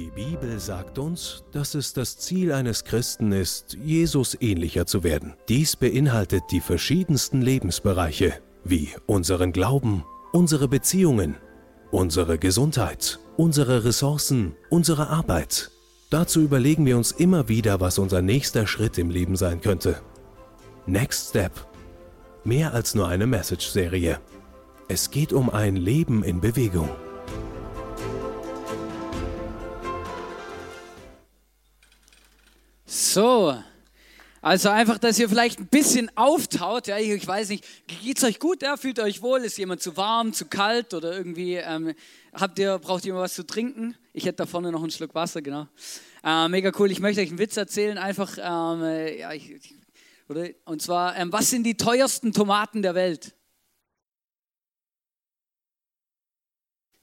Die Bibel sagt uns, dass es das Ziel eines Christen ist, Jesus ähnlicher zu werden. Dies beinhaltet die verschiedensten Lebensbereiche, wie unseren Glauben, unsere Beziehungen, unsere Gesundheit, unsere Ressourcen, unsere Arbeit. Dazu überlegen wir uns immer wieder, was unser nächster Schritt im Leben sein könnte. Next Step. Mehr als nur eine Message-Serie. Es geht um ein Leben in Bewegung. So, also einfach, dass ihr vielleicht ein bisschen auftaut. Ja, ich, weiß nicht, geht's euch gut? Ja, fühlt ihr euch wohl? Ist jemand zu warm, zu kalt oder irgendwie ähm, habt ihr braucht ihr was zu trinken? Ich hätte da vorne noch einen Schluck Wasser, genau. Äh, mega cool. Ich möchte euch einen Witz erzählen, einfach. Ähm, äh, ja, ich, oder, und zwar, ähm, was sind die teuersten Tomaten der Welt?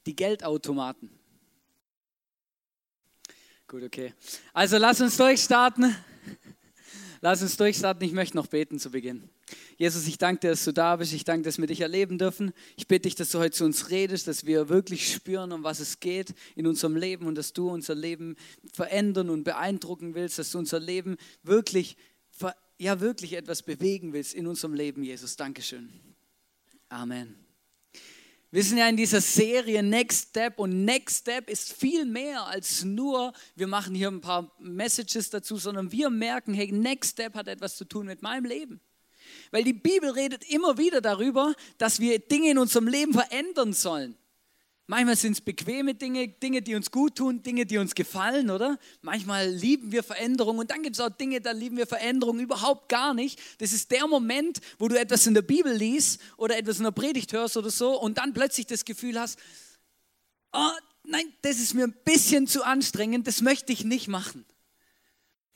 Die Geldautomaten. Gut, okay. Also lass uns durchstarten. Lass uns durchstarten. Ich möchte noch beten zu Beginn. Jesus, ich danke dir, dass du da bist. Ich danke, dass wir dich erleben dürfen. Ich bitte dich, dass du heute zu uns redest, dass wir wirklich spüren, um was es geht in unserem Leben und dass du unser Leben verändern und beeindrucken willst, dass du unser Leben wirklich, ja, wirklich etwas bewegen willst in unserem Leben, Jesus. Dankeschön. Amen. Wir sind ja in dieser Serie Next Step und Next Step ist viel mehr als nur, wir machen hier ein paar Messages dazu, sondern wir merken, hey, Next Step hat etwas zu tun mit meinem Leben. Weil die Bibel redet immer wieder darüber, dass wir Dinge in unserem Leben verändern sollen. Manchmal sind es bequeme Dinge, Dinge, die uns gut tun, Dinge, die uns gefallen, oder? Manchmal lieben wir Veränderung und dann gibt es auch Dinge, da lieben wir Veränderung überhaupt gar nicht. Das ist der Moment, wo du etwas in der Bibel liest oder etwas in der Predigt hörst oder so und dann plötzlich das Gefühl hast, oh, nein, das ist mir ein bisschen zu anstrengend, das möchte ich nicht machen.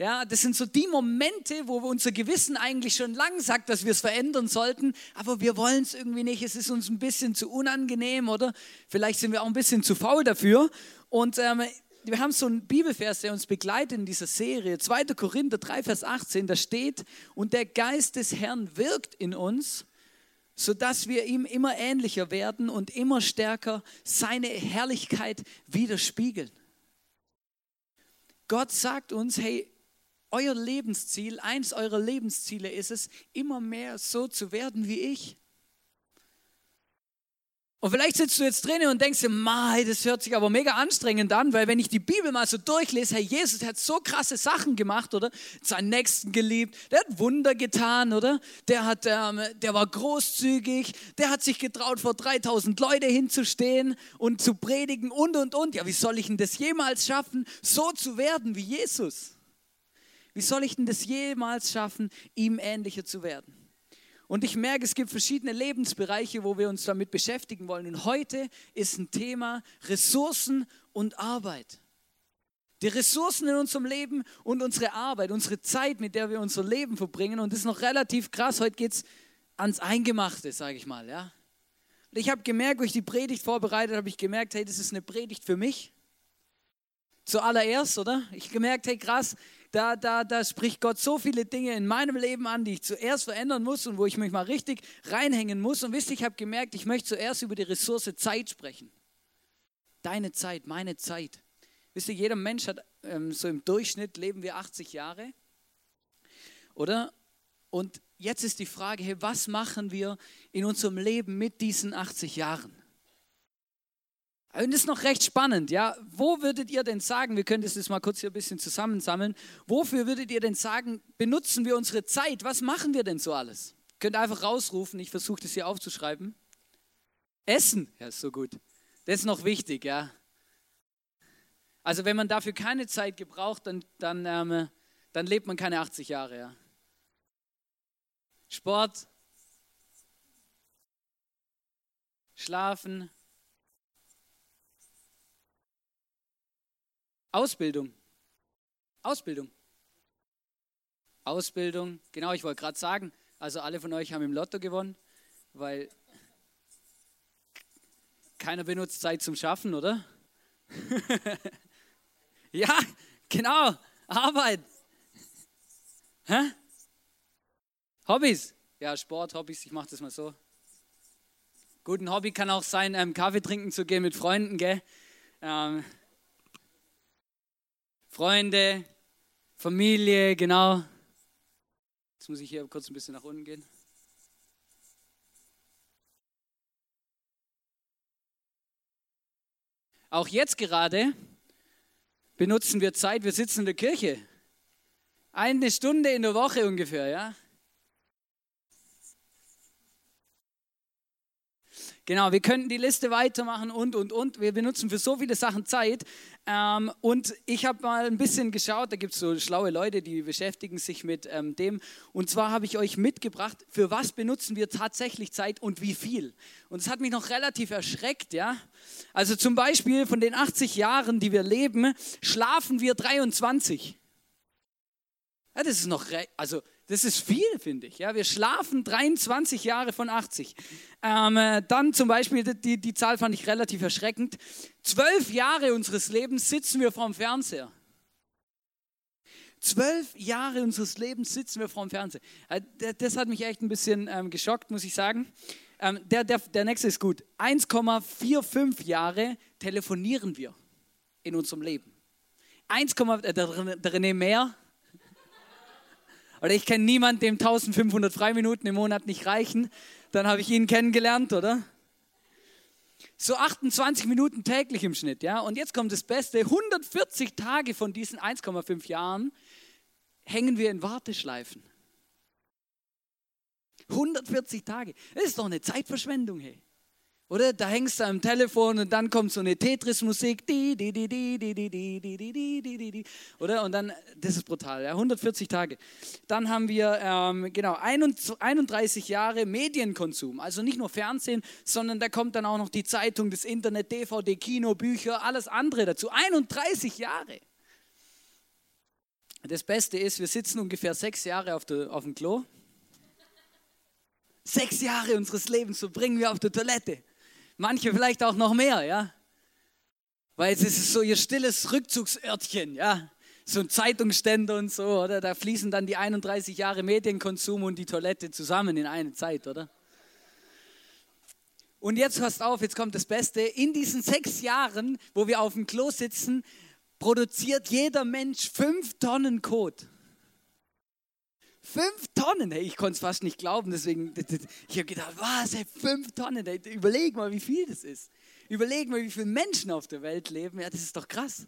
Ja, das sind so die Momente, wo unser Gewissen eigentlich schon lang sagt, dass wir es verändern sollten, aber wir wollen es irgendwie nicht. Es ist uns ein bisschen zu unangenehm oder vielleicht sind wir auch ein bisschen zu faul dafür. Und ähm, wir haben so einen Bibelvers, der uns begleitet in dieser Serie. 2. Korinther 3, Vers 18, da steht, und der Geist des Herrn wirkt in uns, sodass wir ihm immer ähnlicher werden und immer stärker seine Herrlichkeit widerspiegeln. Gott sagt uns, hey, euer Lebensziel, eins eurer Lebensziele ist es, immer mehr so zu werden wie ich. Und vielleicht sitzt du jetzt drinnen und denkst dir, Mai, das hört sich aber mega anstrengend an, weil wenn ich die Bibel mal so durchlese, Herr Jesus hat so krasse Sachen gemacht, oder? Seinen Nächsten geliebt, der hat Wunder getan, oder? Der, hat, ähm, der war großzügig, der hat sich getraut, vor 3000 Leute hinzustehen und zu predigen und, und, und. Ja, wie soll ich denn das jemals schaffen, so zu werden wie Jesus? Wie soll ich denn das jemals schaffen, ihm ähnlicher zu werden? Und ich merke, es gibt verschiedene Lebensbereiche, wo wir uns damit beschäftigen wollen. Und heute ist ein Thema Ressourcen und Arbeit. Die Ressourcen in unserem Leben und unsere Arbeit, unsere Zeit, mit der wir unser Leben verbringen. Und das ist noch relativ krass. Heute geht es ans Eingemachte, sage ich mal. Ja? Und ich habe gemerkt, wo ich die Predigt vorbereitet habe, ich gemerkt, hey, das ist eine Predigt für mich. Zuallererst, oder? Ich gemerkt, hey, krass, da, da, da spricht Gott so viele Dinge in meinem Leben an, die ich zuerst verändern muss und wo ich mich mal richtig reinhängen muss. Und wisst ihr, ich habe gemerkt, ich möchte zuerst über die Ressource Zeit sprechen. Deine Zeit, meine Zeit. Wisst ihr, jeder Mensch hat ähm, so im Durchschnitt leben wir 80 Jahre. Oder? Und jetzt ist die Frage, hey, was machen wir in unserem Leben mit diesen 80 Jahren? Und das ist noch recht spannend, ja. Wo würdet ihr denn sagen, wir können das jetzt mal kurz hier ein bisschen zusammensammeln, wofür würdet ihr denn sagen, benutzen wir unsere Zeit? Was machen wir denn so alles? Könnt ihr einfach rausrufen, ich versuche das hier aufzuschreiben. Essen, ja, ist so gut. Das ist noch wichtig, ja. Also wenn man dafür keine Zeit gebraucht, dann, dann, ähm, dann lebt man keine 80 Jahre, ja. Sport, Schlafen, Ausbildung. Ausbildung. Ausbildung, genau, ich wollte gerade sagen, also alle von euch haben im Lotto gewonnen, weil keiner benutzt Zeit zum Schaffen, oder? ja, genau, Arbeit. Hä? Hobbys. Ja, Sport, Hobbys, ich mache das mal so. Gut, ein Hobby kann auch sein, ähm, Kaffee trinken zu gehen mit Freunden, gell? Ähm, Freunde, Familie, genau. Jetzt muss ich hier kurz ein bisschen nach unten gehen. Auch jetzt gerade benutzen wir Zeit, wir sitzen in der Kirche. Eine Stunde in der Woche ungefähr, ja. Genau, wir könnten die Liste weitermachen und, und, und. Wir benutzen für so viele Sachen Zeit. Ähm, und ich habe mal ein bisschen geschaut, da gibt es so schlaue Leute, die beschäftigen sich mit ähm, dem. Und zwar habe ich euch mitgebracht, für was benutzen wir tatsächlich Zeit und wie viel. Und es hat mich noch relativ erschreckt, ja. Also zum Beispiel von den 80 Jahren, die wir leben, schlafen wir 23. Ja, das ist noch, also das ist viel, finde ich. Ja, wir schlafen 23 Jahre von 80. Ähm, äh, dann zum Beispiel, die, die Zahl fand ich relativ erschreckend. Zwölf Jahre unseres Lebens sitzen wir vorm Fernseher. Zwölf Jahre unseres Lebens sitzen wir vorm Fernseher. Äh, das hat mich echt ein bisschen ähm, geschockt, muss ich sagen. Ähm, der, der, der nächste ist gut. 1,45 Jahre telefonieren wir in unserem Leben. 1, äh, der, der René mehr oder ich kenne niemanden, dem 1500 Freiminuten im Monat nicht reichen. Dann habe ich ihn kennengelernt, oder? So 28 Minuten täglich im Schnitt, ja. Und jetzt kommt das Beste: 140 Tage von diesen 1,5 Jahren hängen wir in Warteschleifen. 140 Tage. Das ist doch eine Zeitverschwendung, hey. Oder da hängst du am Telefon und dann kommt so eine Tetris-Musik. Oder? Und dann, das ist brutal, ja, 140 Tage. Dann haben wir, ähm, genau, 31 Jahre Medienkonsum. Also nicht nur Fernsehen, sondern da kommt dann auch noch die Zeitung, das Internet, DVD, Kino, Bücher, alles andere dazu. 31 Jahre. Das Beste ist, wir sitzen ungefähr sechs Jahre auf, der, auf dem Klo. Sechs Jahre unseres Lebens verbringen wir auf der Toilette. Manche vielleicht auch noch mehr, ja. Weil es ist so ihr stilles Rückzugsörtchen, ja. So ein Zeitungsständer und so, oder? Da fließen dann die 31 Jahre Medienkonsum und die Toilette zusammen in eine Zeit, oder? Und jetzt passt auf, jetzt kommt das Beste. In diesen sechs Jahren, wo wir auf dem Klo sitzen, produziert jeder Mensch fünf Tonnen Kot. Fünf Tonnen, hey, ich konnte es fast nicht glauben, deswegen, ich habe gedacht, was, hey, fünf Tonnen, hey, überleg mal, wie viel das ist. Überleg mal, wie viele Menschen auf der Welt leben, ja, das ist doch krass.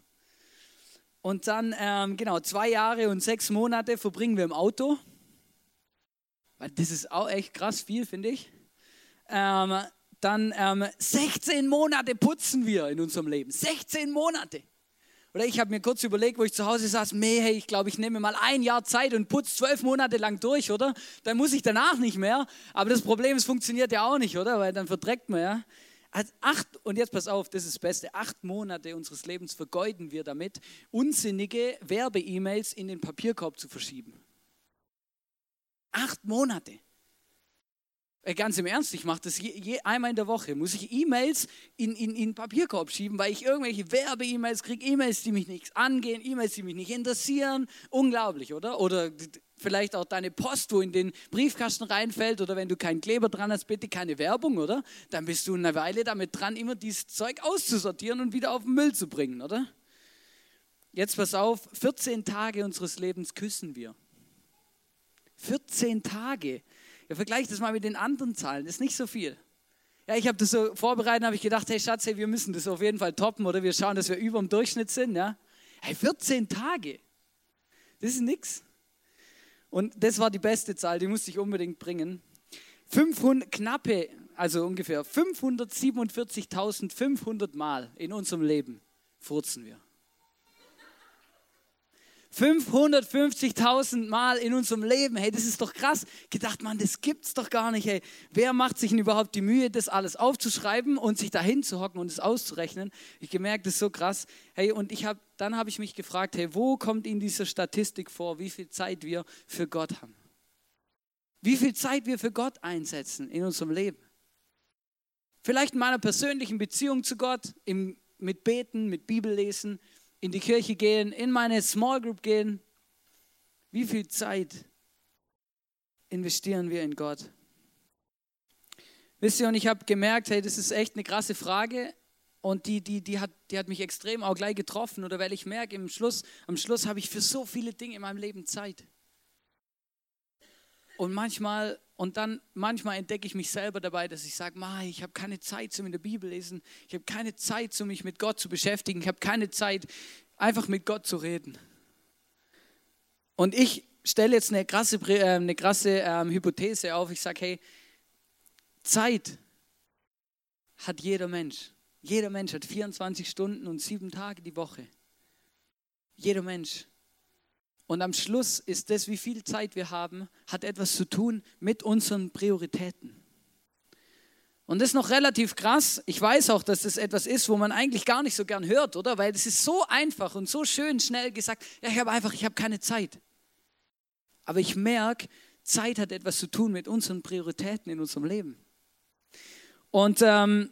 Und dann, ähm, genau, zwei Jahre und sechs Monate verbringen wir im Auto. Das ist auch echt krass viel, finde ich. Ähm, dann ähm, 16 Monate putzen wir in unserem Leben. 16 Monate. Oder ich habe mir kurz überlegt, wo ich zu Hause saß, meh, hey, ich glaube, ich nehme mal ein Jahr Zeit und putze zwölf Monate lang durch, oder? Dann muss ich danach nicht mehr. Aber das Problem, es funktioniert ja auch nicht, oder? Weil dann verdreckt man, ja. Also acht, und jetzt pass auf, das ist das Beste, acht Monate unseres Lebens vergeuden wir damit, unsinnige Werbe-E-Mails in den Papierkorb zu verschieben. Acht Monate. Äh, ganz im Ernst, ich mache das je, je, einmal in der Woche. Muss ich E-Mails in, in, in Papierkorb schieben, weil ich irgendwelche Werbe-E-Mails kriege, E-Mails, die mich nichts angehen, E-Mails, die mich nicht interessieren. Unglaublich, oder? Oder vielleicht auch deine Post, wo in den Briefkasten reinfällt oder wenn du keinen Kleber dran hast, bitte keine Werbung, oder? Dann bist du eine Weile damit dran, immer dieses Zeug auszusortieren und wieder auf den Müll zu bringen, oder? Jetzt pass auf, 14 Tage unseres Lebens küssen wir. 14 Tage. Ja, vergleich das mal mit den anderen Zahlen, das ist nicht so viel. Ja, ich habe das so vorbereitet, habe ich gedacht, hey Schatz, hey, wir müssen das auf jeden Fall toppen oder wir schauen, dass wir über dem Durchschnitt sind. Ja? Hey, 14 Tage, das ist nichts. Und das war die beste Zahl, die musste ich unbedingt bringen. 500, knappe, also ungefähr 547.500 Mal in unserem Leben furzen wir. 550.000 Mal in unserem Leben. Hey, das ist doch krass. Gedacht, man, das gibt's doch gar nicht. Hey, wer macht sich denn überhaupt die Mühe, das alles aufzuschreiben und sich dahin zu hocken und es auszurechnen? Ich gemerkt, das ist so krass. Hey, und ich habe, dann habe ich mich gefragt, hey, wo kommt in dieser Statistik vor, wie viel Zeit wir für Gott haben? Wie viel Zeit wir für Gott einsetzen in unserem Leben? Vielleicht in meiner persönlichen Beziehung zu Gott, im, mit Beten, mit Bibellesen, in die Kirche gehen, in meine Small Group gehen. Wie viel Zeit investieren wir in Gott? Wisst ihr, und ich habe gemerkt, hey, das ist echt eine krasse Frage. und die, die, die, hat, die hat mich extrem auch gleich getroffen. Oder weil ich merke, im Schluss, am Schluss habe ich für so viele Dinge in meinem Leben Zeit. Und manchmal, und dann manchmal entdecke ich mich selber dabei, dass ich sage, ich habe keine Zeit zum in der Bibel lesen, ich habe keine Zeit, um mich mit Gott zu beschäftigen, ich habe keine Zeit, einfach mit Gott zu reden. Und ich stelle jetzt eine krasse, äh, eine krasse ähm, Hypothese auf. Ich sage, hey, Zeit hat jeder Mensch. Jeder Mensch hat 24 Stunden und sieben Tage die Woche. Jeder Mensch. Und am Schluss ist das, wie viel Zeit wir haben, hat etwas zu tun mit unseren Prioritäten. Und das ist noch relativ krass. Ich weiß auch, dass das etwas ist, wo man eigentlich gar nicht so gern hört, oder? Weil es ist so einfach und so schön schnell gesagt. Ja, ich habe einfach, ich habe keine Zeit. Aber ich merke, Zeit hat etwas zu tun mit unseren Prioritäten in unserem Leben. Und ähm,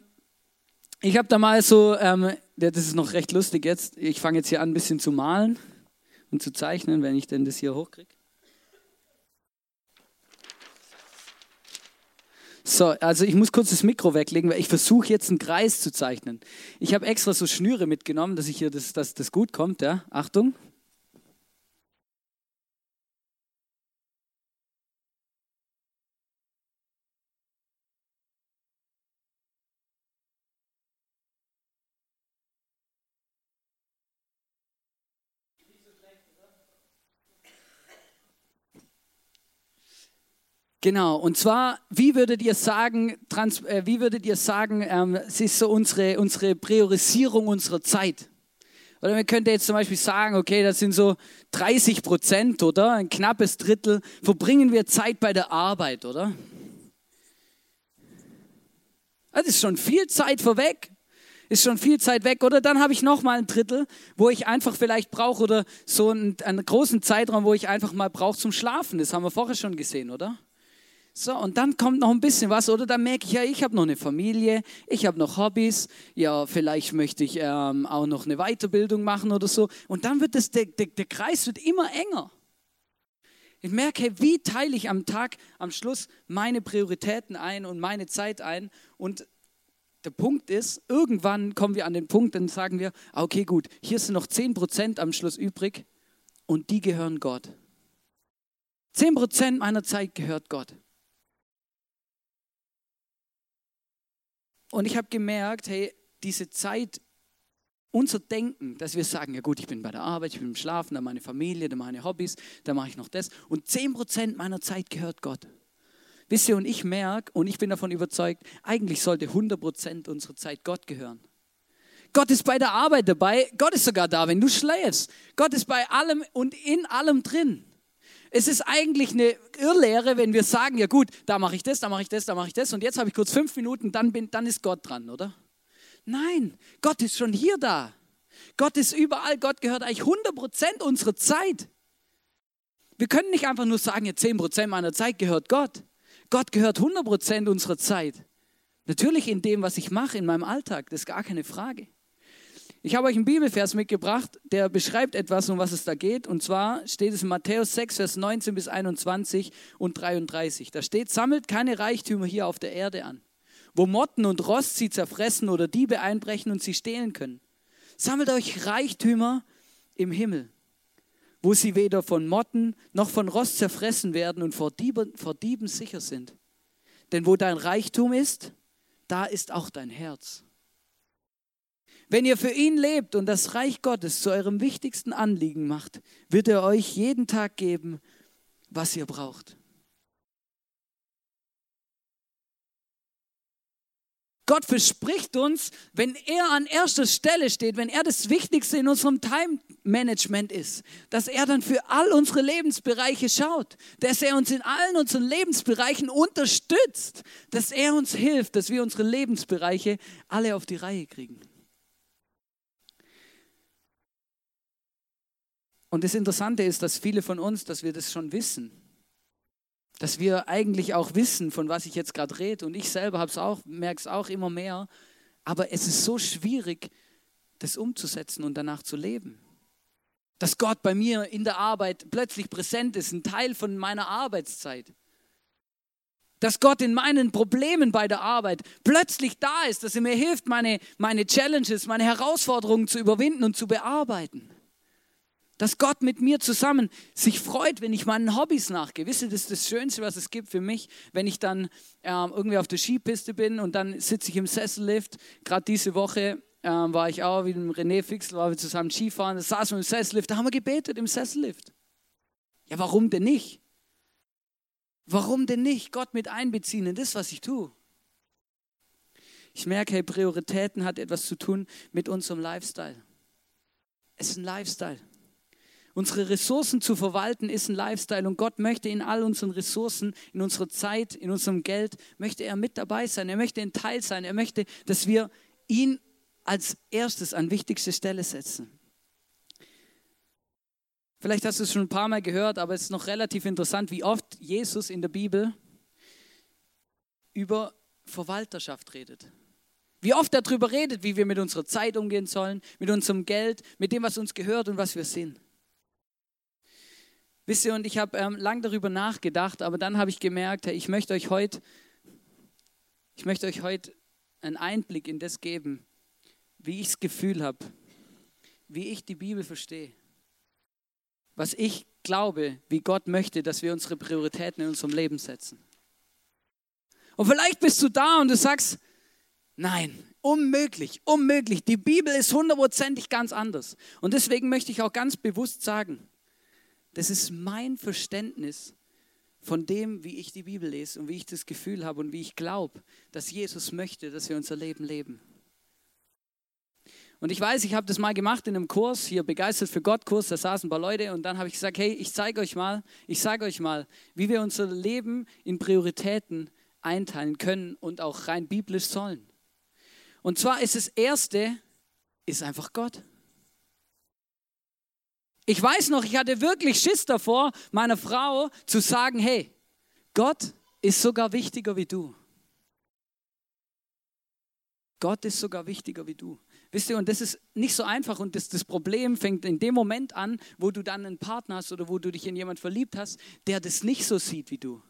ich habe da mal so, ähm, das ist noch recht lustig jetzt. Ich fange jetzt hier an, ein bisschen zu malen und zu zeichnen, wenn ich denn das hier hochkriege. So, also ich muss kurz das Mikro weglegen, weil ich versuche jetzt einen Kreis zu zeichnen. Ich habe extra so Schnüre mitgenommen, dass ich hier das, dass das gut kommt. Ja? Achtung. Genau, und zwar, wie würdet ihr sagen, trans, äh, wie würdet ihr sagen, ähm, es ist so unsere, unsere Priorisierung unserer Zeit? Oder man könnte jetzt zum Beispiel sagen, okay, das sind so 30 Prozent, oder? Ein knappes Drittel verbringen wir Zeit bei der Arbeit, oder? Das ist schon viel Zeit vorweg. Ist schon viel Zeit weg. Oder dann habe ich noch mal ein Drittel, wo ich einfach vielleicht brauche, oder so einen, einen großen Zeitraum, wo ich einfach mal brauche zum Schlafen. Das haben wir vorher schon gesehen, oder? So, und dann kommt noch ein bisschen was, oder? Dann merke ich, ja, ich habe noch eine Familie, ich habe noch Hobbys, ja, vielleicht möchte ich ähm, auch noch eine Weiterbildung machen oder so. Und dann wird das, der, der, der Kreis wird immer enger. Ich merke, wie teile ich am Tag, am Schluss meine Prioritäten ein und meine Zeit ein. Und der Punkt ist, irgendwann kommen wir an den Punkt, dann sagen wir, ah, okay, gut, hier sind noch 10% am Schluss übrig und die gehören Gott. 10% meiner Zeit gehört Gott. Und ich habe gemerkt, hey, diese Zeit, unser Denken, dass wir sagen, ja gut, ich bin bei der Arbeit, ich bin im Schlafen, da meine Familie, da meine Hobbys, da mache ich noch das. Und 10% meiner Zeit gehört Gott. Wisst ihr, und ich merke, und ich bin davon überzeugt, eigentlich sollte 100% unserer Zeit Gott gehören. Gott ist bei der Arbeit dabei, Gott ist sogar da, wenn du schläfst. Gott ist bei allem und in allem drin. Es ist eigentlich eine Irrlehre, wenn wir sagen, ja gut, da mache ich das, da mache ich das, da mache ich das und jetzt habe ich kurz fünf Minuten, dann, bin, dann ist Gott dran, oder? Nein, Gott ist schon hier da. Gott ist überall, Gott gehört eigentlich 100% unserer Zeit. Wir können nicht einfach nur sagen, ja 10% meiner Zeit gehört Gott. Gott gehört 100% unserer Zeit. Natürlich in dem, was ich mache in meinem Alltag, das ist gar keine Frage. Ich habe euch einen Bibelvers mitgebracht, der beschreibt etwas, um was es da geht. Und zwar steht es in Matthäus 6, Vers 19 bis 21 und 33. Da steht, sammelt keine Reichtümer hier auf der Erde an, wo Motten und Rost sie zerfressen oder Diebe einbrechen und sie stehlen können. Sammelt euch Reichtümer im Himmel, wo sie weder von Motten noch von Rost zerfressen werden und vor Dieben, vor Dieben sicher sind. Denn wo dein Reichtum ist, da ist auch dein Herz. Wenn ihr für ihn lebt und das Reich Gottes zu eurem wichtigsten Anliegen macht, wird er euch jeden Tag geben, was ihr braucht. Gott verspricht uns, wenn er an erster Stelle steht, wenn er das Wichtigste in unserem Time-Management ist, dass er dann für all unsere Lebensbereiche schaut, dass er uns in allen unseren Lebensbereichen unterstützt, dass er uns hilft, dass wir unsere Lebensbereiche alle auf die Reihe kriegen. Und das Interessante ist, dass viele von uns, dass wir das schon wissen. Dass wir eigentlich auch wissen, von was ich jetzt gerade rede. Und ich selber auch, merke es auch immer mehr. Aber es ist so schwierig, das umzusetzen und danach zu leben. Dass Gott bei mir in der Arbeit plötzlich präsent ist, ein Teil von meiner Arbeitszeit. dass Gott in meinen Problemen bei der Arbeit plötzlich da ist, dass er mir hilft, meine, meine Challenges, meine Herausforderungen zu überwinden und zu bearbeiten. Dass Gott mit mir zusammen sich freut, wenn ich meinen Hobbys nachgehe. Wisst ihr, das ist das Schönste, was es gibt für mich, wenn ich dann ähm, irgendwie auf der Skipiste bin und dann sitze ich im Sessellift. Gerade diese Woche ähm, war ich auch mit René Fixel, waren wir zusammen Skifahren, da saßen wir im Sessellift, da haben wir gebetet im Sessellift. Ja, warum denn nicht? Warum denn nicht Gott mit einbeziehen in das, was ich tue? Ich merke, hey, Prioritäten hat etwas zu tun mit unserem Lifestyle. Es ist ein Lifestyle. Unsere Ressourcen zu verwalten ist ein Lifestyle und Gott möchte in all unseren Ressourcen, in unserer Zeit, in unserem Geld, möchte er mit dabei sein. Er möchte ein Teil sein. Er möchte, dass wir ihn als erstes an wichtigste Stelle setzen. Vielleicht hast du es schon ein paar Mal gehört, aber es ist noch relativ interessant, wie oft Jesus in der Bibel über Verwalterschaft redet. Wie oft er darüber redet, wie wir mit unserer Zeit umgehen sollen, mit unserem Geld, mit dem, was uns gehört und was wir sind. Wisst ihr, und ich habe ähm, lang darüber nachgedacht, aber dann habe ich gemerkt, hey, ich möchte euch heute, ich möchte euch heute einen Einblick in das geben, wie ich das Gefühl habe, wie ich die Bibel verstehe was ich glaube, wie Gott möchte, dass wir unsere Prioritäten in unserem Leben setzen. Und vielleicht bist du da und du sagst, nein, unmöglich, unmöglich. Die Bibel ist hundertprozentig ganz anders. Und deswegen möchte ich auch ganz bewusst sagen, das ist mein Verständnis von dem, wie ich die Bibel lese und wie ich das Gefühl habe und wie ich glaube, dass Jesus möchte, dass wir unser Leben leben. Und ich weiß, ich habe das mal gemacht in einem Kurs, hier begeistert für Gott Kurs, da saßen ein paar Leute und dann habe ich gesagt, hey, ich zeige euch mal, ich sage euch mal, wie wir unser Leben in Prioritäten einteilen können und auch rein biblisch sollen. Und zwar ist das erste ist einfach Gott. Ich weiß noch, ich hatte wirklich Schiss davor, meiner Frau zu sagen, hey, Gott ist sogar wichtiger wie du. Gott ist sogar wichtiger wie du. Wisst ihr, und das ist nicht so einfach und das, das Problem fängt in dem Moment an, wo du dann einen Partner hast oder wo du dich in jemand verliebt hast, der das nicht so sieht wie du.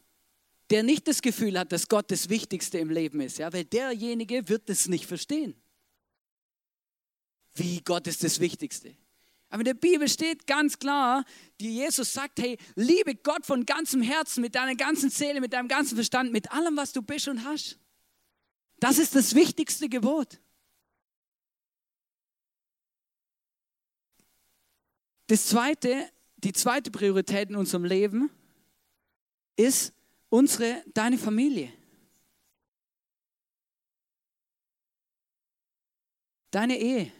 Der nicht das Gefühl hat, dass Gott das Wichtigste im Leben ist, ja, weil derjenige wird das nicht verstehen. Wie Gott ist das Wichtigste. Aber in der Bibel steht ganz klar, die Jesus sagt, hey, liebe Gott von ganzem Herzen, mit deiner ganzen Seele, mit deinem ganzen Verstand, mit allem, was du bist und hast. Das ist das wichtigste Gebot. Das zweite, die zweite Priorität in unserem Leben ist unsere, deine Familie. Deine Ehe.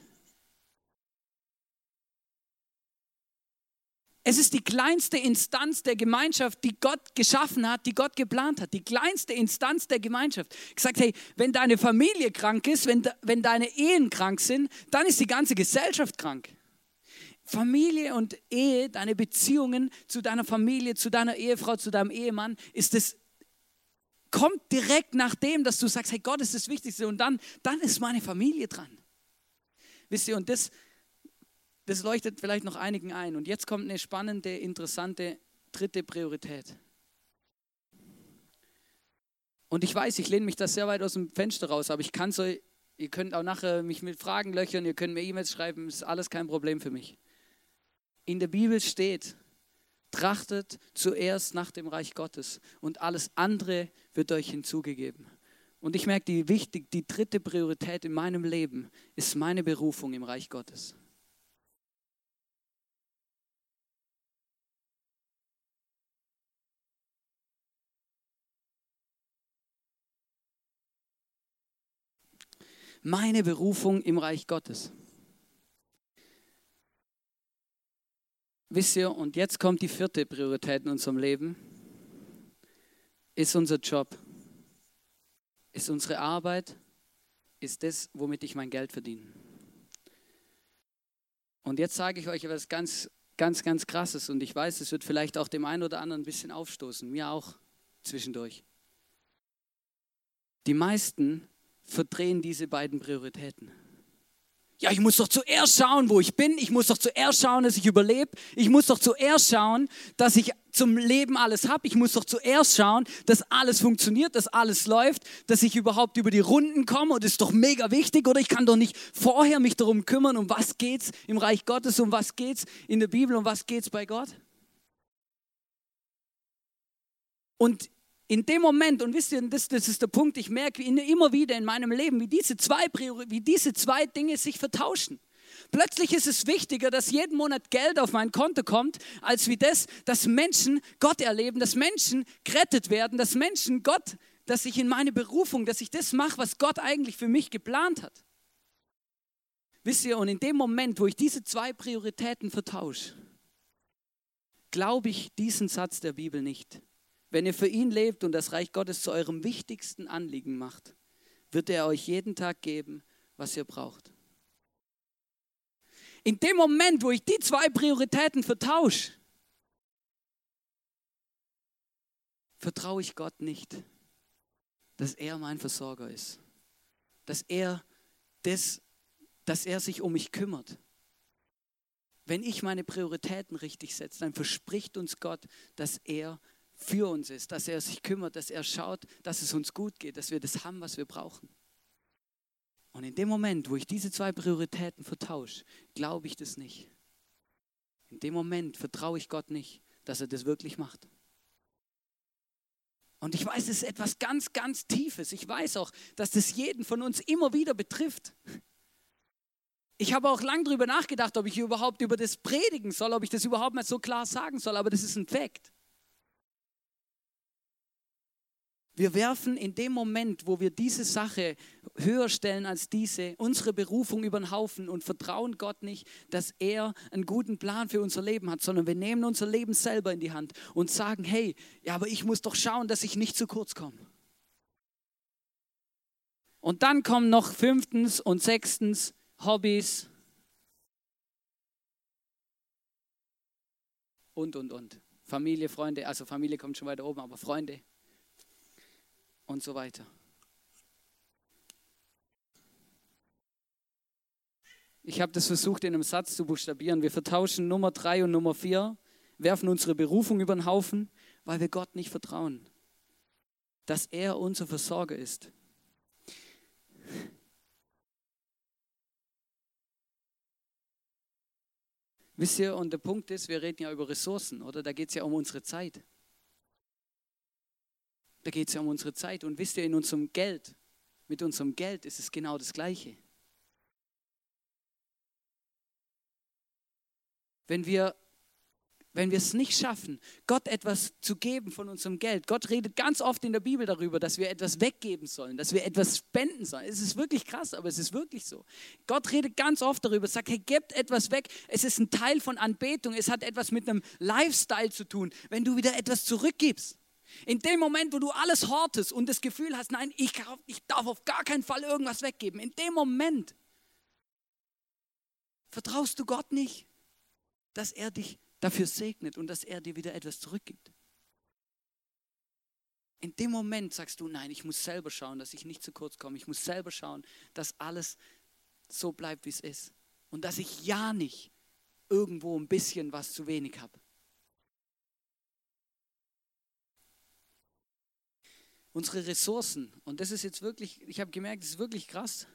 Es ist die kleinste Instanz der Gemeinschaft, die Gott geschaffen hat, die Gott geplant hat. Die kleinste Instanz der Gemeinschaft. Gesagt, hey, wenn deine Familie krank ist, wenn, wenn deine Ehen krank sind, dann ist die ganze Gesellschaft krank. Familie und Ehe, deine Beziehungen zu deiner Familie, zu deiner Ehefrau, zu deinem Ehemann, ist es kommt direkt nach dem, dass du sagst, hey Gott ist das Wichtigste und dann, dann ist meine Familie dran. Wisst ihr, und das, das leuchtet vielleicht noch einigen ein. Und jetzt kommt eine spannende, interessante dritte Priorität. Und ich weiß, ich lehne mich da sehr weit aus dem Fenster raus, aber ich kann so, ihr könnt auch nachher mich mit Fragen löchern, ihr könnt mir E-Mails schreiben, ist alles kein Problem für mich in der Bibel steht, trachtet zuerst nach dem Reich Gottes und alles andere wird euch hinzugegeben. Und ich merke, die, wichtig, die dritte Priorität in meinem Leben ist meine Berufung im Reich Gottes. Meine Berufung im Reich Gottes. Wisst ihr, und jetzt kommt die vierte Priorität in unserem Leben, ist unser Job, ist unsere Arbeit, ist das, womit ich mein Geld verdiene. Und jetzt sage ich euch etwas ganz, ganz, ganz Krasses und ich weiß, es wird vielleicht auch dem einen oder anderen ein bisschen aufstoßen, mir auch zwischendurch. Die meisten verdrehen diese beiden Prioritäten. Ja, ich muss doch zuerst schauen, wo ich bin. Ich muss doch zuerst schauen, dass ich überlebe. Ich muss doch zuerst schauen, dass ich zum Leben alles habe. Ich muss doch zuerst schauen, dass alles funktioniert, dass alles läuft, dass ich überhaupt über die Runden komme. Und das ist doch mega wichtig. Oder ich kann doch nicht vorher mich darum kümmern, um was geht's im Reich Gottes, um was geht's in der Bibel, um was geht's bei Gott. Und in dem Moment, und wisst ihr, das, das ist der Punkt, ich merke immer wieder in meinem Leben, wie diese, zwei wie diese zwei Dinge sich vertauschen. Plötzlich ist es wichtiger, dass jeden Monat Geld auf mein Konto kommt, als wie das, dass Menschen Gott erleben, dass Menschen gerettet werden, dass Menschen Gott, dass ich in meine Berufung, dass ich das mache, was Gott eigentlich für mich geplant hat. Wisst ihr, und in dem Moment, wo ich diese zwei Prioritäten vertausche, glaube ich diesen Satz der Bibel nicht. Wenn ihr für ihn lebt und das Reich Gottes zu eurem wichtigsten Anliegen macht, wird er euch jeden Tag geben, was ihr braucht. In dem Moment, wo ich die zwei Prioritäten vertausche, vertraue ich Gott nicht, dass er mein Versorger ist, dass er das, dass er sich um mich kümmert. Wenn ich meine Prioritäten richtig setze, dann verspricht uns Gott, dass er für uns ist, dass er sich kümmert, dass er schaut, dass es uns gut geht, dass wir das haben, was wir brauchen. Und in dem Moment, wo ich diese zwei Prioritäten vertausche, glaube ich das nicht. In dem Moment vertraue ich Gott nicht, dass er das wirklich macht. Und ich weiß, es ist etwas ganz, ganz Tiefes. Ich weiß auch, dass das jeden von uns immer wieder betrifft. Ich habe auch lange darüber nachgedacht, ob ich überhaupt über das predigen soll, ob ich das überhaupt mal so klar sagen soll, aber das ist ein Fakt. Wir werfen in dem Moment, wo wir diese Sache höher stellen als diese, unsere Berufung über den Haufen und vertrauen Gott nicht, dass er einen guten Plan für unser Leben hat, sondern wir nehmen unser Leben selber in die Hand und sagen, hey, ja, aber ich muss doch schauen, dass ich nicht zu kurz komme. Und dann kommen noch fünftens und sechstens Hobbys und, und, und. Familie, Freunde, also Familie kommt schon weiter oben, aber Freunde und so weiter. Ich habe das versucht in einem Satz zu buchstabieren. Wir vertauschen Nummer drei und Nummer vier, werfen unsere Berufung über den Haufen, weil wir Gott nicht vertrauen, dass er unser Versorger ist. Wisst ihr, und der Punkt ist, wir reden ja über Ressourcen, oder? Da geht es ja um unsere Zeit. Da geht es ja um unsere Zeit. Und wisst ihr, in unserem Geld, mit unserem Geld ist es genau das Gleiche. Wenn wir wenn wir es nicht schaffen, Gott etwas zu geben von unserem Geld. Gott redet ganz oft in der Bibel darüber, dass wir etwas weggeben sollen, dass wir etwas spenden sollen. Es ist wirklich krass, aber es ist wirklich so. Gott redet ganz oft darüber, sagt, hey, gebt etwas weg. Es ist ein Teil von Anbetung. Es hat etwas mit einem Lifestyle zu tun, wenn du wieder etwas zurückgibst. In dem Moment, wo du alles hortest und das Gefühl hast, nein, ich, ich darf auf gar keinen Fall irgendwas weggeben, in dem Moment vertraust du Gott nicht, dass er dich dafür segnet und dass er dir wieder etwas zurückgibt. In dem Moment sagst du, nein, ich muss selber schauen, dass ich nicht zu kurz komme. Ich muss selber schauen, dass alles so bleibt, wie es ist. Und dass ich ja nicht irgendwo ein bisschen was zu wenig habe. Unsere Ressourcen. Und das ist jetzt wirklich, ich habe gemerkt, das ist wirklich krass.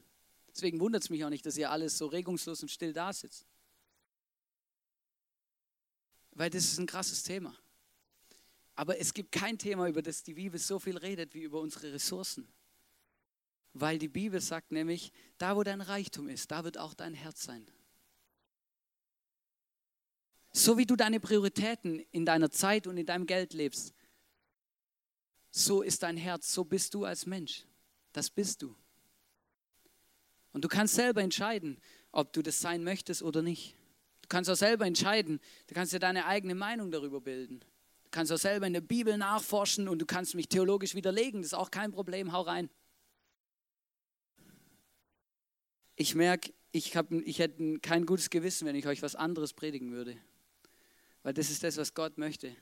Deswegen wundert es mich auch nicht, dass ihr alles so regungslos und still da sitzt. Weil das ist ein krasses Thema. Aber es gibt kein Thema, über das die Bibel so viel redet wie über unsere Ressourcen. Weil die Bibel sagt nämlich, da wo dein Reichtum ist, da wird auch dein Herz sein. So wie du deine Prioritäten in deiner Zeit und in deinem Geld lebst, so ist dein Herz, so bist du als Mensch. Das bist du. Und du kannst selber entscheiden, ob du das sein möchtest oder nicht. Du kannst auch selber entscheiden, du kannst dir deine eigene Meinung darüber bilden. Du kannst auch selber in der Bibel nachforschen und du kannst mich theologisch widerlegen, das ist auch kein Problem, hau rein. Ich merke, ich, ich hätte kein gutes Gewissen, wenn ich euch was anderes predigen würde. Weil das ist das, was Gott möchte.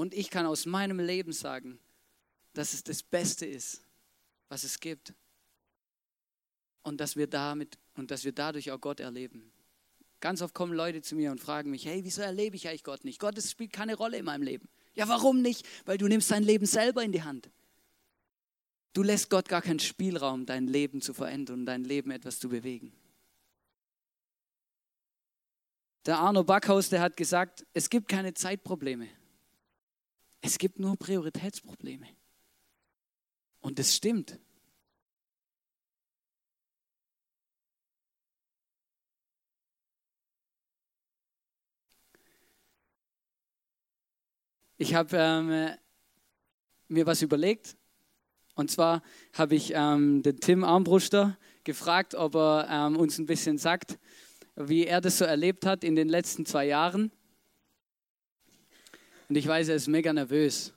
Und ich kann aus meinem Leben sagen, dass es das Beste ist, was es gibt. Und dass wir damit und dass wir dadurch auch Gott erleben. Ganz oft kommen Leute zu mir und fragen mich, hey, wieso erlebe ich eigentlich Gott nicht? Gott spielt keine Rolle in meinem Leben. Ja, warum nicht? Weil du nimmst dein Leben selber in die Hand. Du lässt Gott gar keinen Spielraum, dein Leben zu verändern und dein Leben etwas zu bewegen. Der Arno Backhaus, der hat gesagt, es gibt keine Zeitprobleme. Es gibt nur Prioritätsprobleme. Und das stimmt. Ich habe ähm, mir was überlegt. Und zwar habe ich ähm, den Tim Armbruster gefragt, ob er ähm, uns ein bisschen sagt, wie er das so erlebt hat in den letzten zwei Jahren. Und ich weiß, er ist mega nervös.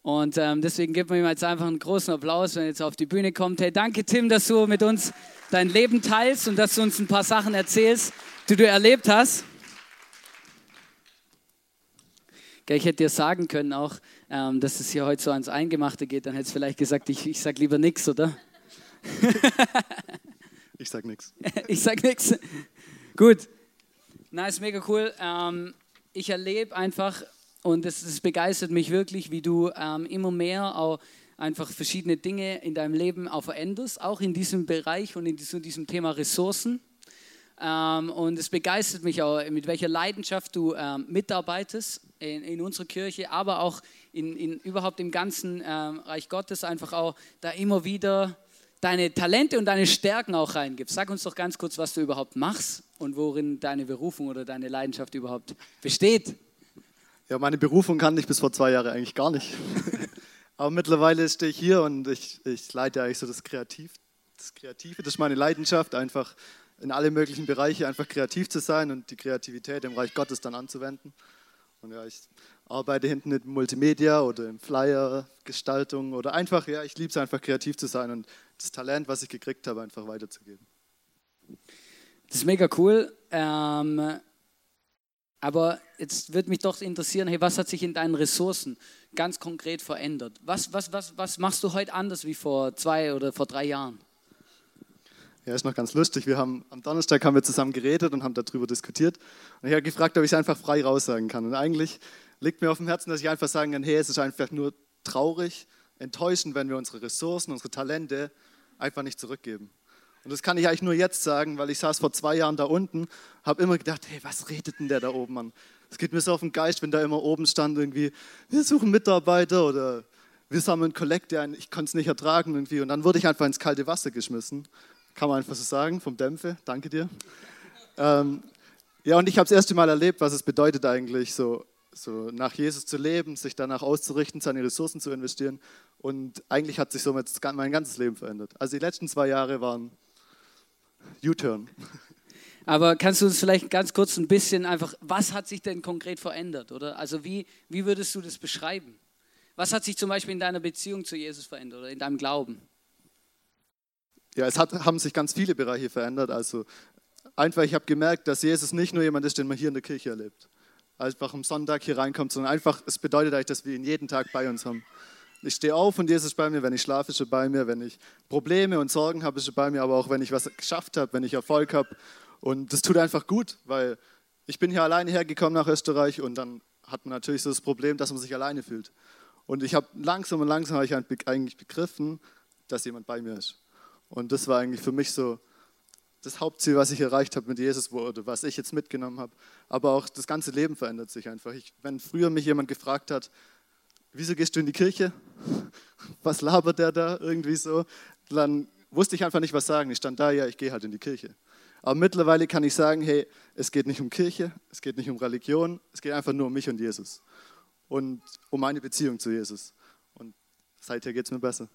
Und ähm, deswegen geben wir ihm jetzt einfach einen großen Applaus, wenn er jetzt auf die Bühne kommt. Hey, danke Tim, dass du mit uns dein Leben teilst und dass du uns ein paar Sachen erzählst, die du erlebt hast. Ich hätte dir sagen können auch, ähm, dass es hier heute so ans Eingemachte geht. Dann hättest du vielleicht gesagt, ich, ich sag lieber nichts, oder? ich sag nichts. Ich sag nichts. Gut. Ist mega cool. Ähm, ich erlebe einfach, und es begeistert mich wirklich, wie du ähm, immer mehr auch einfach verschiedene Dinge in deinem Leben auch veränderst, auch in diesem Bereich und in diesem, diesem Thema Ressourcen. Ähm, und es begeistert mich auch, mit welcher Leidenschaft du ähm, mitarbeitest in, in, unserer Kirche, aber auch in, in überhaupt im ganzen ähm, Reich Gottes, einfach auch da immer wieder deine Talente und deine Stärken auch reingibst. Sag uns doch ganz kurz, was du überhaupt machst und worin deine Berufung oder deine Leidenschaft überhaupt besteht. Ja, meine Berufung kannte ich bis vor zwei Jahren eigentlich gar nicht. Aber mittlerweile stehe ich hier und ich, ich leite eigentlich so das, Kreativ, das Kreative. Das ist meine Leidenschaft, einfach in alle möglichen Bereiche einfach kreativ zu sein und die Kreativität im Reich Gottes dann anzuwenden. Und ja, ich arbeite hinten mit Multimedia oder im Flyer, Gestaltung oder einfach, ja, ich liebe es einfach kreativ zu sein und das Talent, was ich gekriegt habe, einfach weiterzugeben. Das ist mega cool. Ähm, aber jetzt würde mich doch interessieren, hey, was hat sich in deinen Ressourcen ganz konkret verändert? Was, was, was, was machst du heute anders wie vor zwei oder vor drei Jahren? Ja, ist noch ganz lustig. Wir haben am Donnerstag haben wir zusammen geredet und haben darüber diskutiert. Und ich habe gefragt, ob ich es einfach frei raussagen kann. Und eigentlich liegt mir auf dem Herzen, dass ich einfach sagen kann, hey, es ist einfach nur traurig, enttäuschend, wenn wir unsere Ressourcen, unsere Talente einfach nicht zurückgeben. Und das kann ich eigentlich nur jetzt sagen, weil ich saß vor zwei Jahren da unten, habe immer gedacht, hey, was redet denn der da oben an? Es geht mir so auf den Geist, wenn da immer oben stand irgendwie, wir suchen Mitarbeiter oder wir sammeln Kollekte ein. Ich konnte es nicht ertragen irgendwie. Und dann wurde ich einfach ins kalte Wasser geschmissen. Kann man einfach so sagen, vom Dämpfe. Danke dir. Ähm, ja, und ich habe das erste Mal erlebt, was es bedeutet eigentlich, so, so nach Jesus zu leben, sich danach auszurichten, seine Ressourcen zu investieren. Und eigentlich hat sich somit mein ganzes Leben verändert. Also die letzten zwei Jahre waren U-Turn. Aber kannst du uns vielleicht ganz kurz ein bisschen einfach, was hat sich denn konkret verändert, oder? Also wie, wie würdest du das beschreiben? Was hat sich zum Beispiel in deiner Beziehung zu Jesus verändert oder in deinem Glauben? Ja, es hat, haben sich ganz viele Bereiche verändert. Also einfach, ich habe gemerkt, dass Jesus nicht nur jemand ist, den man hier in der Kirche erlebt. Einfach am Sonntag hier reinkommt, sondern einfach, es bedeutet eigentlich, dass wir ihn jeden Tag bei uns haben. Ich stehe auf und Jesus ist bei mir, wenn ich schlafe, ist er bei mir, wenn ich Probleme und Sorgen habe, ist er bei mir, aber auch wenn ich was geschafft habe, wenn ich Erfolg habe. Und das tut einfach gut, weil ich bin hier alleine hergekommen nach Österreich und dann hat man natürlich so das Problem, dass man sich alleine fühlt. Und ich habe langsam und langsam habe ich eigentlich begriffen, dass jemand bei mir ist. Und das war eigentlich für mich so das Hauptziel, was ich erreicht habe mit Jesus oder was ich jetzt mitgenommen habe. Aber auch das ganze Leben verändert sich einfach. Ich, wenn früher mich jemand gefragt hat, wieso gehst du in die Kirche? Was labert der da irgendwie so? Dann wusste ich einfach nicht, was sagen. Ich stand da, ja, ich gehe halt in die Kirche. Aber mittlerweile kann ich sagen, hey, es geht nicht um Kirche, es geht nicht um Religion, es geht einfach nur um mich und Jesus und um meine Beziehung zu Jesus. Und seither geht es mir besser.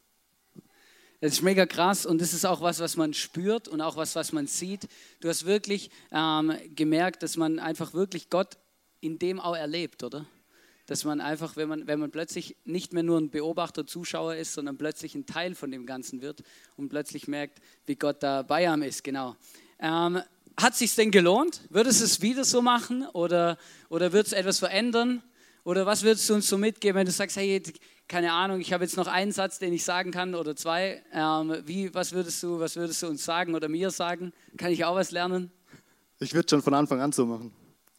Das ist mega krass und das ist auch was, was man spürt und auch was, was man sieht. Du hast wirklich ähm, gemerkt, dass man einfach wirklich Gott in dem auch erlebt, oder? dass man einfach, wenn man, wenn man plötzlich nicht mehr nur ein Beobachter, Zuschauer ist, sondern plötzlich ein Teil von dem Ganzen wird und plötzlich merkt, wie Gott da bei einem ist, genau. Ähm, hat sich denn gelohnt? Würdest du es wieder so machen oder, oder würdest du etwas verändern? Oder was würdest du uns so mitgeben, wenn du sagst, hey, keine Ahnung, ich habe jetzt noch einen Satz, den ich sagen kann oder zwei. Ähm, wie, was würdest du, was würdest du uns sagen oder mir sagen? Kann ich auch was lernen? Ich würde schon von Anfang an so machen.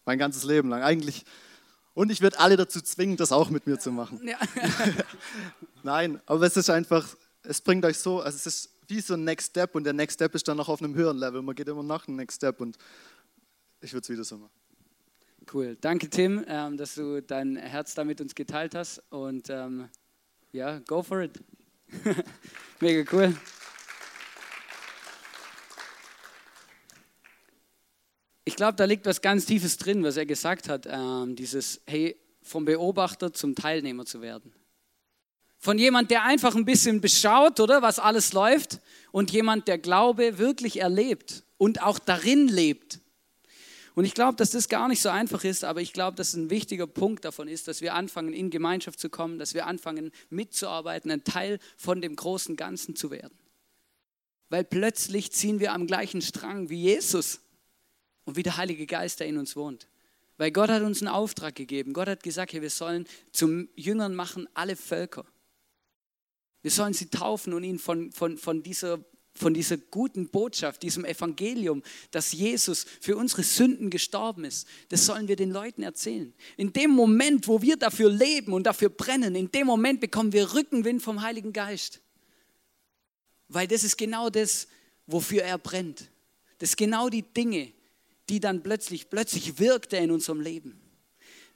Mein ganzes Leben lang. Eigentlich. Und ich würde alle dazu zwingen, das auch mit mir zu machen. Ja. Nein, aber es ist einfach, es bringt euch so, also es ist wie so ein Next Step und der Next Step ist dann noch auf einem höheren Level. Man geht immer nach dem Next Step und ich würde es wieder so machen. Cool. Danke, Tim, ähm, dass du dein Herz da mit uns geteilt hast. Und ähm, ja, go for it. Mega cool. Ich glaube, da liegt was ganz Tiefes drin, was er gesagt hat. Ähm, dieses, hey, vom Beobachter zum Teilnehmer zu werden. Von jemand, der einfach ein bisschen beschaut, oder, was alles läuft, und jemand, der Glaube wirklich erlebt und auch darin lebt. Und ich glaube, dass das gar nicht so einfach ist, aber ich glaube, dass ein wichtiger Punkt davon ist, dass wir anfangen, in Gemeinschaft zu kommen, dass wir anfangen, mitzuarbeiten, ein Teil von dem großen Ganzen zu werden. Weil plötzlich ziehen wir am gleichen Strang wie Jesus und wie der Heilige Geist, der in uns wohnt. Weil Gott hat uns einen Auftrag gegeben. Gott hat gesagt, hey, wir sollen zum Jüngern machen alle Völker. Wir sollen sie taufen und ihnen von, von, von dieser von dieser guten Botschaft, diesem Evangelium, dass Jesus für unsere Sünden gestorben ist, das sollen wir den Leuten erzählen. In dem Moment, wo wir dafür leben und dafür brennen, in dem Moment bekommen wir Rückenwind vom Heiligen Geist. Weil das ist genau das, wofür er brennt. Das sind genau die Dinge, die dann plötzlich, plötzlich wirkt er in unserem Leben.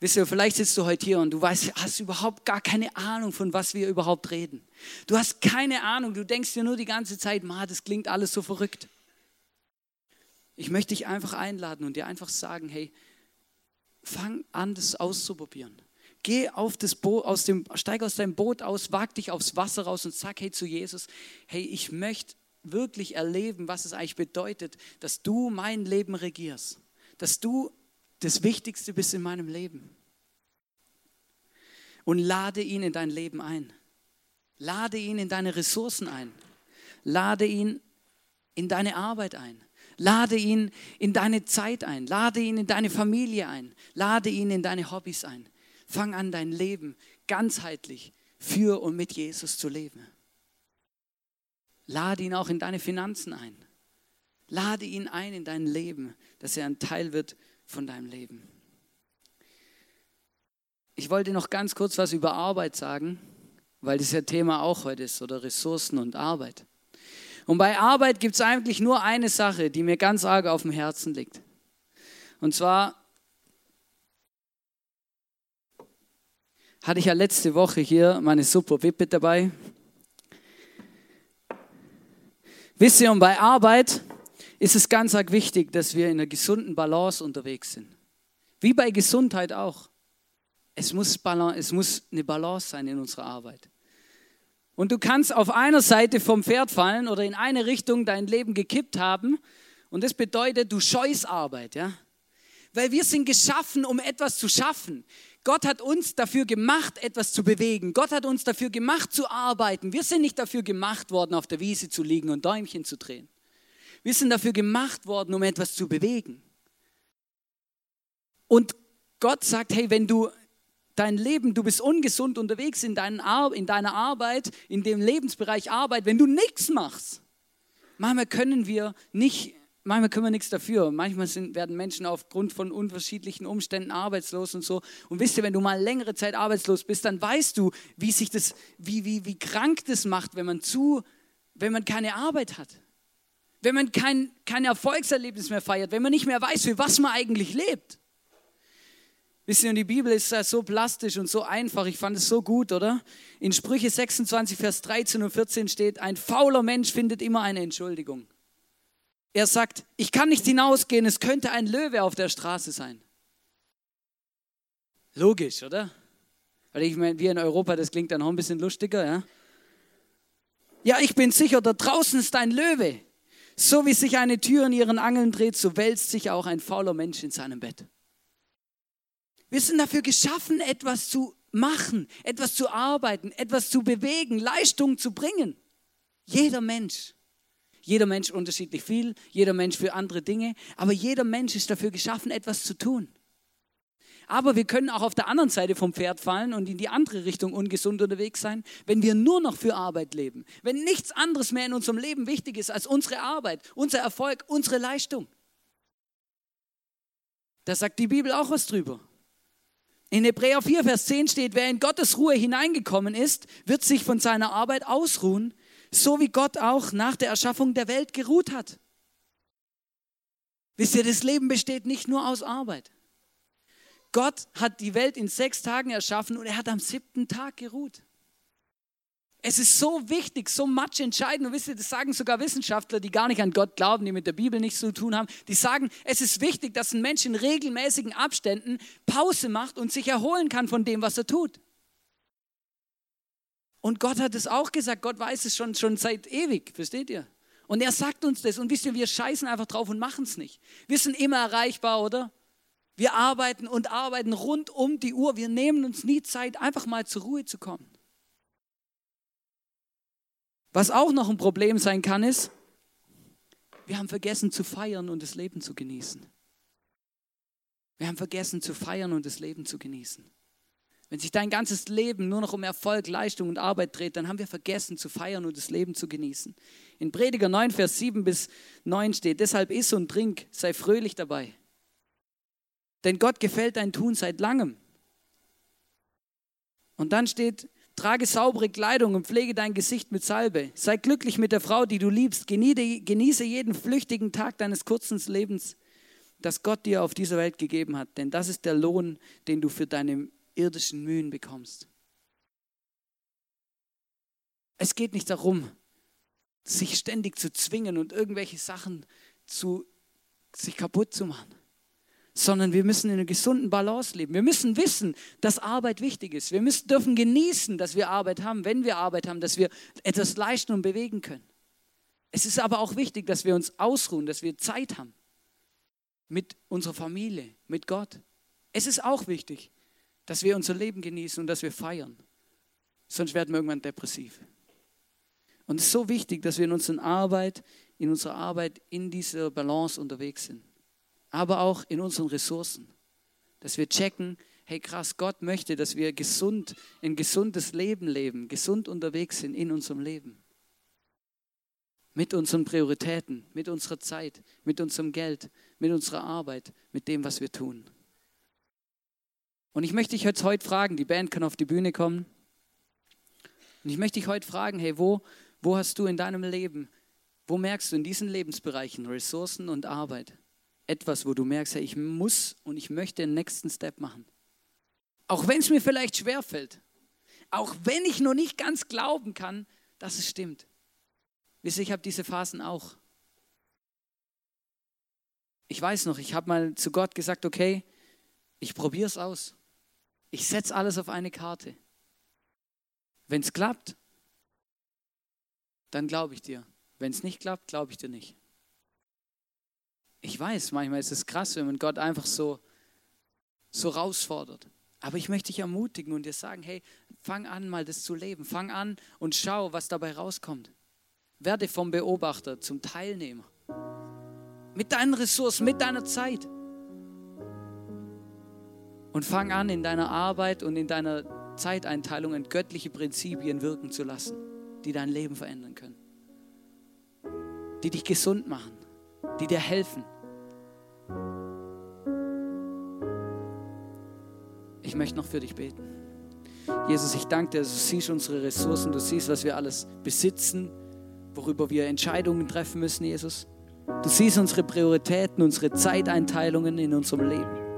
Wisst ihr, vielleicht sitzt du heute hier und du weißt, hast überhaupt gar keine Ahnung, von was wir überhaupt reden. Du hast keine Ahnung, du denkst dir nur die ganze Zeit, ma, das klingt alles so verrückt. Ich möchte dich einfach einladen und dir einfach sagen, hey, fang an, das auszuprobieren. Geh auf das Boot, aus dem, steig aus deinem Boot aus, wag dich aufs Wasser raus und sag, hey, zu Jesus, hey, ich möchte wirklich erleben, was es eigentlich bedeutet, dass du mein Leben regierst. Dass du das Wichtigste bist in meinem Leben. Und lade ihn in dein Leben ein. Lade ihn in deine Ressourcen ein. Lade ihn in deine Arbeit ein. Lade ihn in deine Zeit ein. Lade ihn in deine Familie ein. Lade ihn in deine Hobbys ein. Fang an, dein Leben ganzheitlich für und mit Jesus zu leben. Lade ihn auch in deine Finanzen ein. Lade ihn ein in dein Leben, dass er ein Teil wird von deinem Leben. Ich wollte noch ganz kurz was über Arbeit sagen, weil das ja Thema auch heute ist, oder Ressourcen und Arbeit. Und bei Arbeit gibt es eigentlich nur eine Sache, die mir ganz arg auf dem Herzen liegt. Und zwar hatte ich ja letzte Woche hier meine super Wippe dabei. Wisst ihr, und bei Arbeit ist es ganz arg wichtig, dass wir in einer gesunden Balance unterwegs sind. Wie bei Gesundheit auch. Es muss, Balance, es muss eine Balance sein in unserer Arbeit. Und du kannst auf einer Seite vom Pferd fallen oder in eine Richtung dein Leben gekippt haben. Und das bedeutet, du scheust Arbeit, ja? Weil wir sind geschaffen, um etwas zu schaffen. Gott hat uns dafür gemacht, etwas zu bewegen. Gott hat uns dafür gemacht, zu arbeiten. Wir sind nicht dafür gemacht worden, auf der Wiese zu liegen und Däumchen zu drehen. Wir sind dafür gemacht worden, um etwas zu bewegen. Und Gott sagt, hey, wenn du dein Leben, du bist ungesund unterwegs in, Ar in deiner Arbeit, in dem Lebensbereich Arbeit, wenn du nichts machst. Manchmal können wir nicht, manchmal können wir nichts dafür. Manchmal sind, werden Menschen aufgrund von unterschiedlichen Umständen arbeitslos und so. Und wisst ihr, wenn du mal längere Zeit arbeitslos bist, dann weißt du, wie sich das, wie, wie, wie krank das macht, wenn man zu, wenn man keine Arbeit hat wenn man kein, kein Erfolgserlebnis mehr feiert, wenn man nicht mehr weiß, für was man eigentlich lebt. Wisst ihr, und die Bibel ist so plastisch und so einfach. Ich fand es so gut, oder? In Sprüche 26, Vers 13 und 14 steht, ein fauler Mensch findet immer eine Entschuldigung. Er sagt, ich kann nicht hinausgehen, es könnte ein Löwe auf der Straße sein. Logisch, oder? Weil ich meine, wir in Europa, das klingt dann auch ein bisschen lustiger, ja? Ja, ich bin sicher, da draußen ist ein Löwe. So wie sich eine Tür in ihren Angeln dreht, so wälzt sich auch ein fauler Mensch in seinem Bett. Wir sind dafür geschaffen, etwas zu machen, etwas zu arbeiten, etwas zu bewegen, Leistung zu bringen. Jeder Mensch. Jeder Mensch unterschiedlich viel, jeder Mensch für andere Dinge, aber jeder Mensch ist dafür geschaffen, etwas zu tun. Aber wir können auch auf der anderen Seite vom Pferd fallen und in die andere Richtung ungesund unterwegs sein, wenn wir nur noch für Arbeit leben. Wenn nichts anderes mehr in unserem Leben wichtig ist als unsere Arbeit, unser Erfolg, unsere Leistung. Da sagt die Bibel auch was drüber. In Hebräer 4, Vers 10 steht, wer in Gottes Ruhe hineingekommen ist, wird sich von seiner Arbeit ausruhen, so wie Gott auch nach der Erschaffung der Welt geruht hat. Wisst ihr, das Leben besteht nicht nur aus Arbeit. Gott hat die Welt in sechs Tagen erschaffen und er hat am siebten Tag geruht. Es ist so wichtig, so much entscheidend. Und wisst ihr, das sagen sogar Wissenschaftler, die gar nicht an Gott glauben, die mit der Bibel nichts zu tun haben. Die sagen, es ist wichtig, dass ein Mensch in regelmäßigen Abständen Pause macht und sich erholen kann von dem, was er tut. Und Gott hat es auch gesagt. Gott weiß es schon, schon seit ewig. Versteht ihr? Und er sagt uns das. Und wisst ihr, wir scheißen einfach drauf und machen es nicht. Wir sind immer erreichbar, oder? Wir arbeiten und arbeiten rund um die Uhr. Wir nehmen uns nie Zeit, einfach mal zur Ruhe zu kommen. Was auch noch ein Problem sein kann, ist, wir haben vergessen zu feiern und das Leben zu genießen. Wir haben vergessen zu feiern und das Leben zu genießen. Wenn sich dein ganzes Leben nur noch um Erfolg, Leistung und Arbeit dreht, dann haben wir vergessen zu feiern und das Leben zu genießen. In Prediger 9, Vers 7 bis 9 steht, deshalb iss und trink, sei fröhlich dabei. Denn Gott gefällt dein Tun seit langem. Und dann steht, Trage saubere Kleidung und pflege dein Gesicht mit Salbe. Sei glücklich mit der Frau, die du liebst. Genieße jeden flüchtigen Tag deines kurzen Lebens, das Gott dir auf dieser Welt gegeben hat. Denn das ist der Lohn, den du für deine irdischen Mühen bekommst. Es geht nicht darum, sich ständig zu zwingen und irgendwelche Sachen zu, sich kaputt zu machen sondern wir müssen in einer gesunden Balance leben. Wir müssen wissen, dass Arbeit wichtig ist. Wir müssen, dürfen genießen, dass wir Arbeit haben, wenn wir Arbeit haben, dass wir etwas leisten und bewegen können. Es ist aber auch wichtig, dass wir uns ausruhen, dass wir Zeit haben mit unserer Familie, mit Gott. Es ist auch wichtig, dass wir unser Leben genießen und dass wir feiern. Sonst werden wir irgendwann depressiv. Und es ist so wichtig, dass wir in unserer Arbeit, in unserer Arbeit in dieser Balance unterwegs sind aber auch in unseren Ressourcen. Dass wir checken, hey krass, Gott möchte, dass wir gesund, ein gesundes Leben leben, gesund unterwegs sind in unserem Leben. Mit unseren Prioritäten, mit unserer Zeit, mit unserem Geld, mit unserer Arbeit, mit dem, was wir tun. Und ich möchte dich jetzt heute fragen, die Band kann auf die Bühne kommen. Und ich möchte dich heute fragen, hey, wo, wo hast du in deinem Leben, wo merkst du in diesen Lebensbereichen Ressourcen und Arbeit, etwas, wo du merkst, hey, ich muss und ich möchte den nächsten Step machen. Auch wenn es mir vielleicht schwerfällt. Auch wenn ich noch nicht ganz glauben kann, dass es stimmt. Wisst ihr, ich habe diese Phasen auch. Ich weiß noch, ich habe mal zu Gott gesagt, okay, ich probiere es aus. Ich setze alles auf eine Karte. Wenn es klappt, dann glaube ich dir. Wenn es nicht klappt, glaube ich dir nicht ich weiß, manchmal ist es krass, wenn man Gott einfach so, so herausfordert. Aber ich möchte dich ermutigen und dir sagen, hey, fang an, mal das zu leben. Fang an und schau, was dabei rauskommt. Werde vom Beobachter zum Teilnehmer. Mit deinen Ressourcen, mit deiner Zeit. Und fang an, in deiner Arbeit und in deiner Zeiteinteilung göttliche Prinzipien wirken zu lassen, die dein Leben verändern können. Die dich gesund machen die dir helfen. Ich möchte noch für dich beten. Jesus, ich danke dir, du siehst unsere Ressourcen, du siehst, was wir alles besitzen, worüber wir Entscheidungen treffen müssen, Jesus. Du siehst unsere Prioritäten, unsere Zeiteinteilungen in unserem Leben.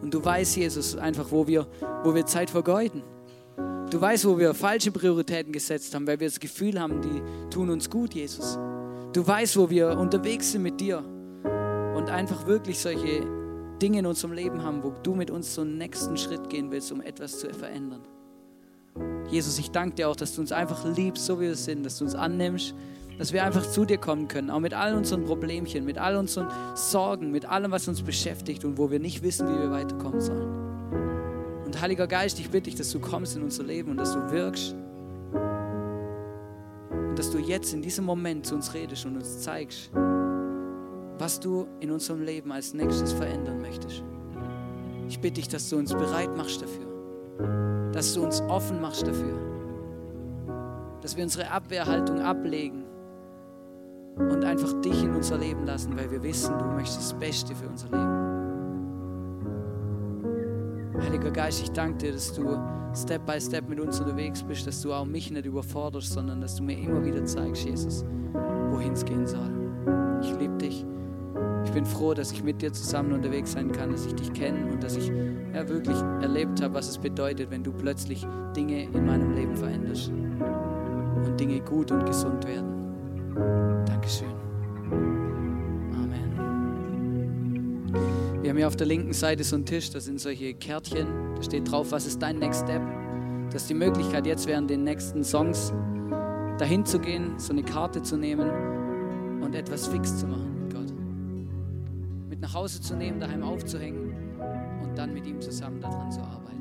Und du weißt, Jesus, einfach, wo wir, wo wir Zeit vergeuden. Du weißt, wo wir falsche Prioritäten gesetzt haben, weil wir das Gefühl haben, die tun uns gut, Jesus. Du weißt, wo wir unterwegs sind mit dir und einfach wirklich solche Dinge in unserem Leben haben, wo du mit uns einen nächsten Schritt gehen willst, um etwas zu verändern. Jesus, ich danke dir auch, dass du uns einfach liebst, so wie wir sind, dass du uns annimmst, dass wir einfach zu dir kommen können, auch mit all unseren Problemchen, mit all unseren Sorgen, mit allem, was uns beschäftigt und wo wir nicht wissen, wie wir weiterkommen sollen. Und Heiliger Geist, ich bitte dich, dass du kommst in unser Leben und dass du wirkst dass du jetzt in diesem Moment zu uns redest und uns zeigst, was du in unserem Leben als nächstes verändern möchtest. Ich bitte dich, dass du uns bereit machst dafür, dass du uns offen machst dafür, dass wir unsere Abwehrhaltung ablegen und einfach dich in unser Leben lassen, weil wir wissen, du möchtest das Beste für unser Leben. Heiliger Geist, ich danke dir, dass du Step by Step mit uns unterwegs bist, dass du auch mich nicht überforderst, sondern dass du mir immer wieder zeigst, Jesus, wohin es gehen soll. Ich liebe dich. Ich bin froh, dass ich mit dir zusammen unterwegs sein kann, dass ich dich kenne und dass ich ja, wirklich erlebt habe, was es bedeutet, wenn du plötzlich Dinge in meinem Leben veränderst und Dinge gut und gesund werden. Dankeschön. Haben hier auf der linken Seite so einen Tisch, da sind solche Kärtchen, da steht drauf, was ist dein Next Step? Das ist die Möglichkeit, jetzt während den nächsten Songs dahin zu gehen, so eine Karte zu nehmen und etwas fix zu machen mit Gott. Mit nach Hause zu nehmen, daheim aufzuhängen und dann mit ihm zusammen daran zu arbeiten.